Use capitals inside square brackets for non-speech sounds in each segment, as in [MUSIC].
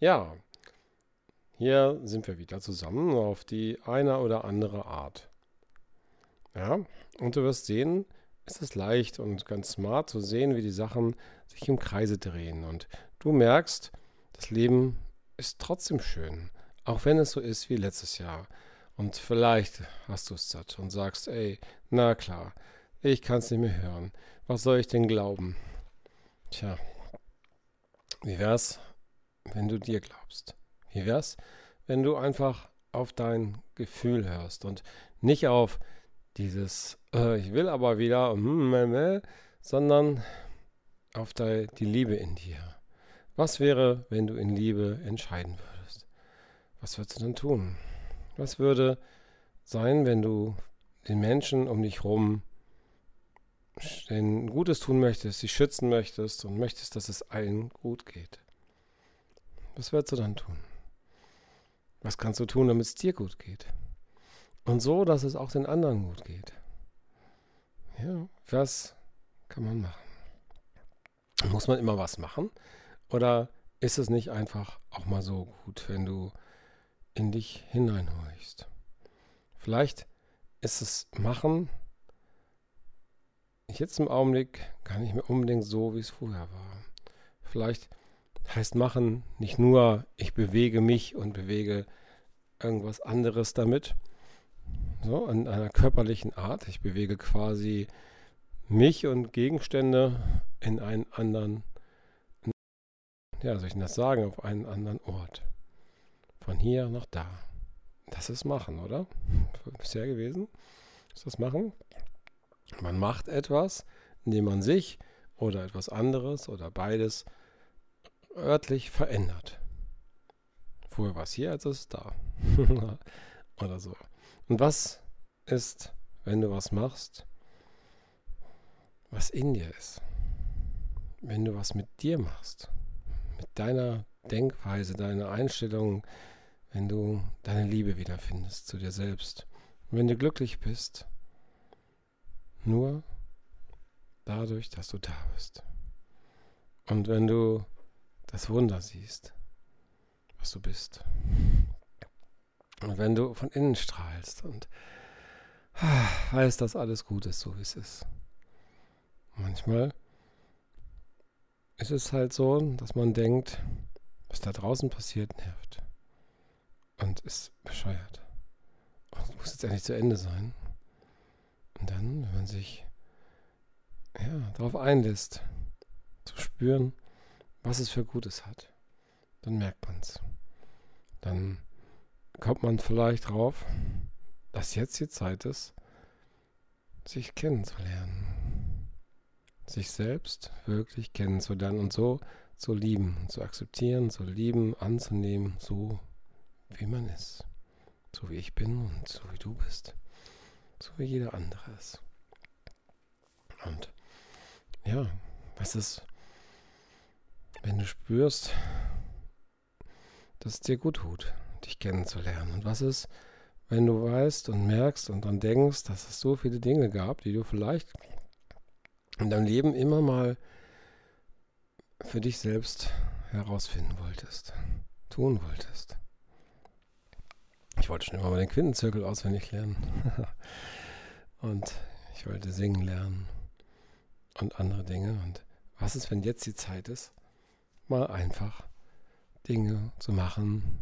Ja, hier sind wir wieder zusammen auf die eine oder andere Art. Ja, und du wirst sehen, es ist leicht und ganz smart zu sehen, wie die Sachen sich im Kreise drehen. Und du merkst, das Leben ist trotzdem schön, auch wenn es so ist wie letztes Jahr. Und vielleicht hast du es satt und sagst, ey, na klar, ich kann es nicht mehr hören. Was soll ich denn glauben? Tja, wie wär's, wenn du dir glaubst? Wie wär's, wenn du einfach auf dein Gefühl hörst und nicht auf dieses äh, Ich will aber wieder, mm, sondern auf die, die Liebe in dir. Was wäre, wenn du in Liebe entscheiden würdest? Was würdest du dann tun? Was würde sein, wenn du den Menschen um dich herum denen Gutes tun möchtest, sie schützen möchtest und möchtest, dass es allen gut geht? Was wirst du dann tun? Was kannst du tun, damit es dir gut geht? Und so, dass es auch den anderen gut geht. Ja, was kann man machen? Muss man immer was machen? Oder ist es nicht einfach auch mal so gut, wenn du in dich hineinhorchst? Vielleicht ist es Machen jetzt im Augenblick gar nicht mehr unbedingt so, wie es vorher war. Vielleicht heißt machen nicht nur, ich bewege mich und bewege irgendwas anderes damit, so in einer körperlichen Art. Ich bewege quasi mich und Gegenstände in einen anderen, ja, soll ich das sagen, auf einen anderen Ort. Von hier nach da. Das ist Machen, oder? Bisher gewesen? Ist das Machen? Man macht etwas, indem man sich oder etwas anderes oder beides örtlich verändert. Vorher war es hier, jetzt ist es da. [LAUGHS] Oder so. Und was ist, wenn du was machst, was in dir ist? Wenn du was mit dir machst, mit deiner Denkweise, deiner Einstellung, wenn du deine Liebe wiederfindest zu dir selbst. Und wenn du glücklich bist, nur dadurch, dass du da bist. Und wenn du das Wunder siehst, was du bist. Und wenn du von innen strahlst und weißt, dass alles gut ist, so wie es ist. Manchmal ist es halt so, dass man denkt, was da draußen passiert, nervt. Und ist bescheuert. Und muss jetzt endlich zu Ende sein. Und dann, wenn man sich ja, darauf einlässt, zu spüren, was es für Gutes hat, dann merkt man es. Dann kommt man vielleicht drauf, dass jetzt die Zeit ist, sich kennenzulernen. Sich selbst wirklich kennenzulernen und so zu lieben, zu akzeptieren, zu lieben, anzunehmen, so wie man ist. So wie ich bin und so wie du bist. So wie jeder andere ist. Und ja, was ist, wenn du spürst, dass es dir gut tut, dich kennenzulernen. Und was ist, wenn du weißt und merkst und dann denkst, dass es so viele Dinge gab, die du vielleicht in deinem Leben immer mal für dich selbst herausfinden wolltest, tun wolltest. Ich wollte schon immer mal den Quintenzirkel auswendig lernen. [LAUGHS] und ich wollte singen lernen und andere Dinge. Und was ist, wenn jetzt die Zeit ist, mal einfach Dinge zu machen,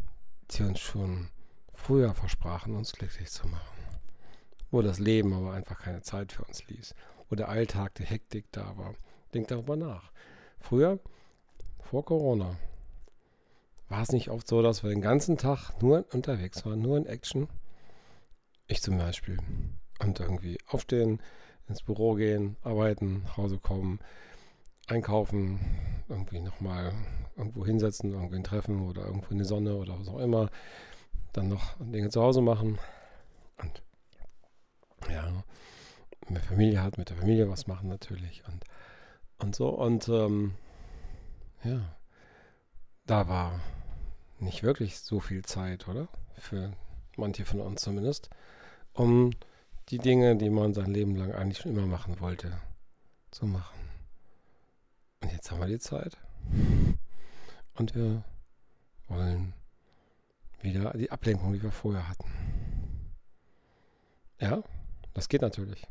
die uns schon früher versprachen, uns glücklich zu machen. Wo das Leben aber einfach keine Zeit für uns ließ. Wo der Alltag, die Hektik da war. Denk darüber nach. Früher, vor Corona, war es nicht oft so, dass wir den ganzen Tag nur unterwegs waren, nur in Action. Ich zum Beispiel. Und irgendwie aufstehen, ins Büro gehen, arbeiten, nach Hause kommen, einkaufen, irgendwie nochmal irgendwo hinsetzen, irgendwen treffen oder irgendwo in die Sonne oder was auch immer. Dann noch Dinge zu Hause machen. Und ja, man Familie hat, mit der Familie was machen natürlich. Und, und so. Und ähm, ja, da war nicht wirklich so viel Zeit, oder? Für manche von uns zumindest, um die Dinge, die man sein Leben lang eigentlich schon immer machen wollte, zu machen. Und jetzt haben wir die Zeit. Und wir wollen wieder die Ablenkung, die wir vorher hatten. Ja, das geht natürlich.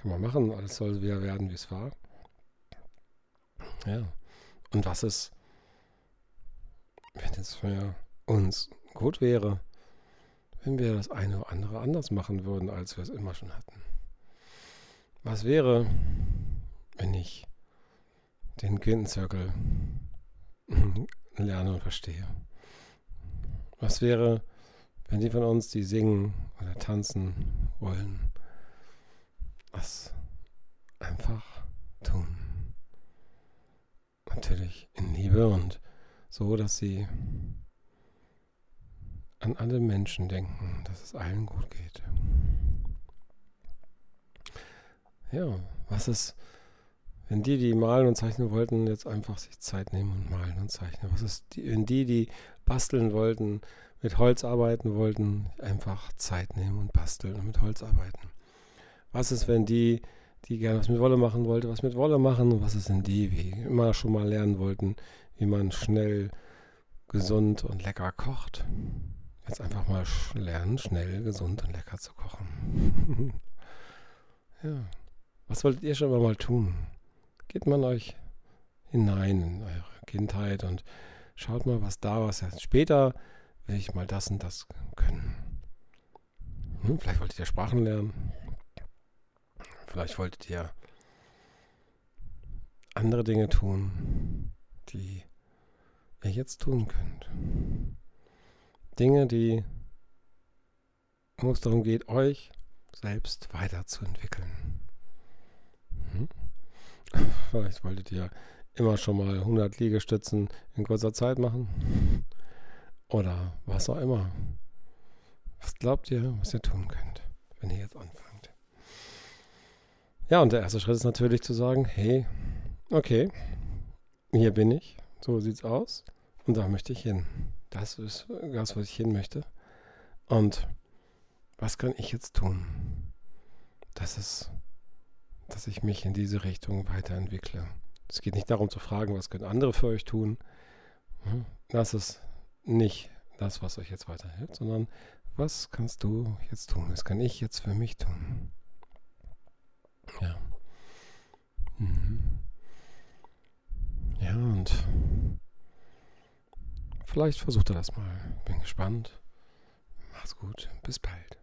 Kann man machen, alles soll wieder werden, wie es war. Ja. Und was ist, wenn es für uns gut wäre, wenn wir das eine oder andere anders machen würden, als wir es immer schon hatten? Was wäre, wenn ich den Quintenzirkel lerne und verstehe? Was wäre, wenn die von uns, die singen oder tanzen wollen, das einfach tun? Natürlich in Liebe und so, dass sie an alle Menschen denken, dass es allen gut geht. Ja, was ist, wenn die, die malen und zeichnen wollten, jetzt einfach sich Zeit nehmen und malen und zeichnen? Was ist, die, wenn die, die basteln wollten, mit Holz arbeiten wollten, einfach Zeit nehmen und basteln und mit Holz arbeiten? Was ist, wenn die, die gerne was mit Wolle machen wollten, was mit Wolle machen? Und was ist, wenn die, wie immer schon mal lernen wollten, wie man schnell, gesund und lecker kocht? Jetzt einfach mal lernen, schnell, gesund und lecker zu kochen. [LAUGHS] ja. Was wolltet ihr schon mal tun? Geht mal euch hinein in eure Kindheit und schaut mal, was da war. Später will ich mal das und das können. Hm, vielleicht wolltet ihr Sprachen lernen. Vielleicht wolltet ihr andere Dinge tun, die ihr jetzt tun könnt. Dinge, die, wo es darum geht, euch selbst weiterzuentwickeln. Vielleicht wolltet ihr immer schon mal 100 Liegestützen in kurzer Zeit machen. Oder was auch immer. Was glaubt ihr, was ihr tun könnt, wenn ihr jetzt anfangt? Ja, und der erste Schritt ist natürlich zu sagen, hey, okay, hier bin ich, so sieht's aus und da möchte ich hin. Das ist das, was ich hin möchte. Und was kann ich jetzt tun? Das ist dass ich mich in diese Richtung weiterentwickle. Es geht nicht darum zu fragen, was können andere für euch tun. Hm? Das ist nicht das, was euch jetzt weiterhilft, sondern was kannst du jetzt tun? Was kann ich jetzt für mich tun? Ja. Mhm. Ja, und vielleicht versucht er das mal. Bin gespannt. Mach's gut. Bis bald.